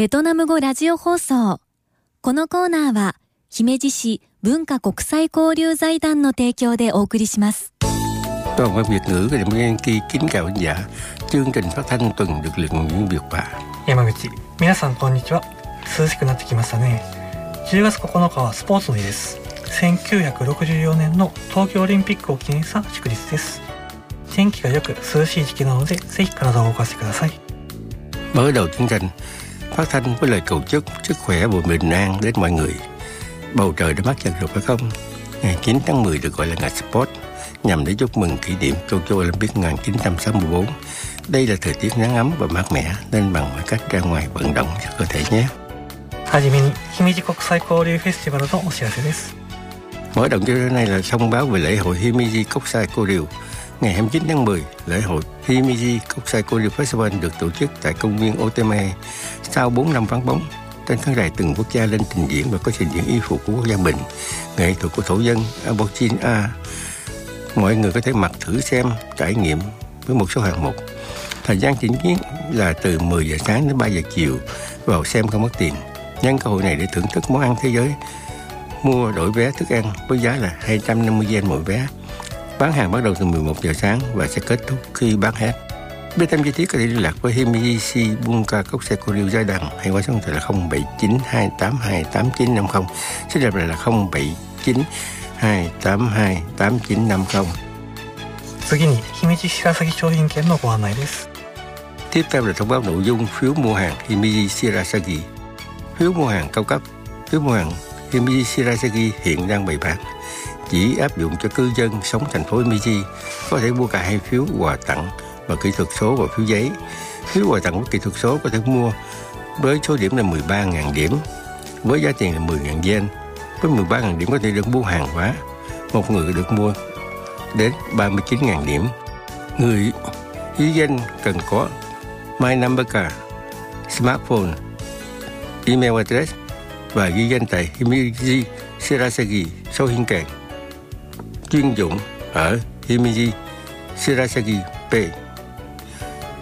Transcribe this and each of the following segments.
ベトナム語ラジオ放送。このコーナーは、姫路市文化国際交流財団の提供でお送りします。Toàn văn Việt ngữ của Đài Nguyên Kỳ kính chào khán giả. Chương trình phát thanh tuần được luyện nguyễn Việt và 山口、皆さんこんにちは。涼しくなってきましたね。10月9日はスポーツの日です。1964年の東京オリンピックを記念した祝日です。天気が良く涼しい時期なので、ぜひ体を動かしてください。Mở đầu chương trình, phát thanh với lời cầu chúc sức khỏe và bình an đến mọi người. Bầu trời đã mát dần rồi phải không? Ngày 9 tháng 10 được gọi là ngày Sport, nhằm để chúc mừng kỷ niệm Tokyo Olympic 1964. Đây là thời tiết nắng ấm và mát mẻ nên bằng mọi cách ra ngoài vận động cho cơ thể nhé. はじめに姫路国際交流フェスティバルのお知らせです Mở động cho đến nay là thông báo về lễ hội Himeji Kokusai Koryu. Ngày 29 tháng 10, lễ hội Himeji Kokusai Koryu Festival được tổ chức tại công viên Otome sau 4 năm vắng bóng. Trên khán đài từng quốc gia lên trình diễn và có trình diễn y phục của quốc gia mình, nghệ thuật của thổ dân Aborigine A. Mọi người có thể mặc thử xem, trải nghiệm với một số hạng mục. Thời gian trình diễn là từ 10 giờ sáng đến 3 giờ chiều, vào xem không mất tiền. Nhân cơ hội này để thưởng thức món ăn thế giới mua đổi vé thức ăn với giá là 250 yen mỗi vé. Bán hàng bắt đầu từ 11 giờ sáng và sẽ kết thúc khi bán hết. Biết thêm chi tiết có thể liên lạc với Himichi Bunka Cốc Xe Cô Gia Đằng hay qua số điện thoại là 0792828950. Xin đẹp là 0792828950. 次に姫路白崎商品券のご案内です Tiếp theo là thông báo nội dung phiếu mua hàng Himeji Shirasagi. Phiếu mua hàng cao cấp, phiếu mua hàng Himichi Shirasagi hiện đang bày bán chỉ áp dụng cho cư dân sống thành phố Himichi có thể mua cả hai phiếu quà tặng và kỹ thuật số và phiếu giấy. Phiếu quà tặng của kỹ thuật số có thể mua với số điểm là 13.000 điểm với giá tiền là 10.000 yen. Với 13.000 điểm có thể được mua hàng hóa. Một người được mua đến 39.000 điểm. Người ghi danh cần có My Number Card, smartphone, email address và ghi danh tại Himiji Shirasagi sau hiên càng chuyên dụng ở Himeji Shirasagi P.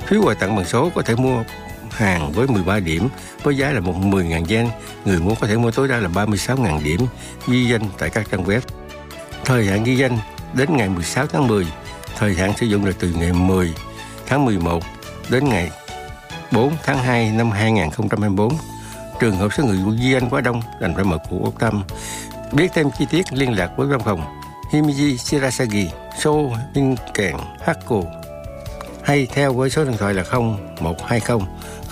Phiếu quà tặng bằng số có thể mua hàng với 13 điểm với giá là 10.000 yen. Người mua có thể mua tối đa là 36.000 điểm ghi danh tại các trang web. Thời hạn ghi danh đến ngày 16 tháng 10. Thời hạn sử dụng là từ ngày 10 tháng 11 đến ngày 4 tháng 2 năm 2024 trường hợp số người ghi danh quá đông đành phải mở cuộc ốc tâm. Biết thêm chi tiết, liên lạc với văn phòng Himiji Shirasagi, số Minh Kèn Hakko hay theo với số điện thoại là 0120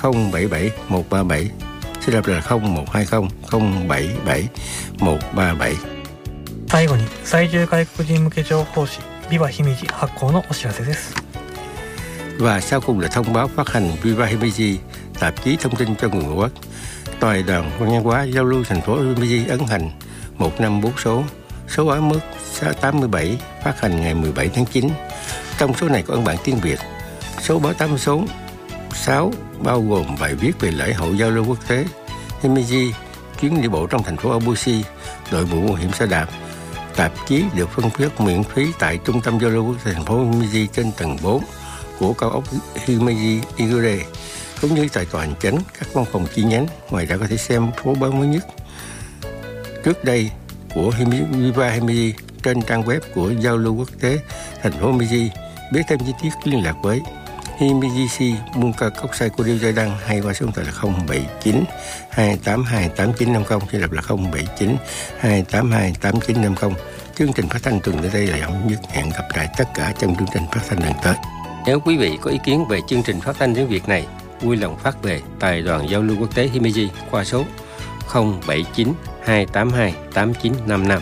077 137 xin lặp là 0120 077 137最後に在住外国人向け情報誌ビバ姫路発行のお知らせです Và sau cùng là thông báo phát hành Viva Himeji, tạp chí thông tin cho người ngoại quốc. Toàn đoàn văn hóa giao lưu thành phố Himeji ấn hành một năm bốn số, số báo mức 87 phát hành ngày 17 tháng 9. Trong số này có ấn bản tiếng Việt. Số báo 8 số 6 bao gồm bài viết về lễ hội giao lưu quốc tế Himeji, chuyến đi bộ trong thành phố Abushi, đội mũ bảo hiểm xe đạp. Tạp chí được phân phát miễn phí tại trung tâm giao lưu quốc tế thành phố Himeji trên tầng 4 của cao ốc Himeji Igure cũng như tại tòa hành chánh các văn phòng chi nhánh. Ngoài ra có thể xem phố báo mới nhất trước đây của Viva Himiji trên trang web của giao lưu quốc tế thành phố Miji. Biết thêm chi tiết, liên lạc với Himiji Bunka Kokusai Điêu Gia Đăng hay qua số điện thoại là 079 282 8950 xin là 079 282 8950 chương trình phát thanh tuần tới đây là hỏng nhất, hẹn gặp lại tất cả trong chương trình phát thanh lần tới nếu quý vị có ý kiến về chương trình phát thanh tiếng Việt này, vui lòng phát về Tài đoàn Giao lưu Quốc tế Himeji qua số 079 282 8955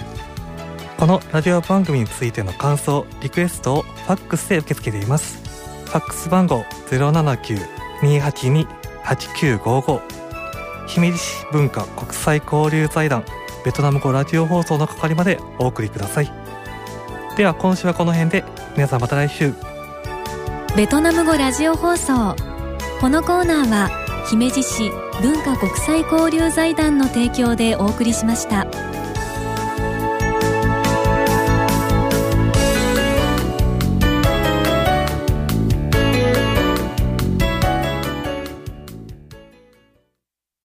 このラジオ番組についての感想、リクエストをファックスで受け付けています。ファックス番号079-282-8955姫路市文化国際交流財団ベトナム語ラジオ放送の係までお送りください。では今週はこの辺で皆さんまた来週。ベトナム語ラジオ放送このコーナーは姫路市文化国際交流財団の提供でお送りしました。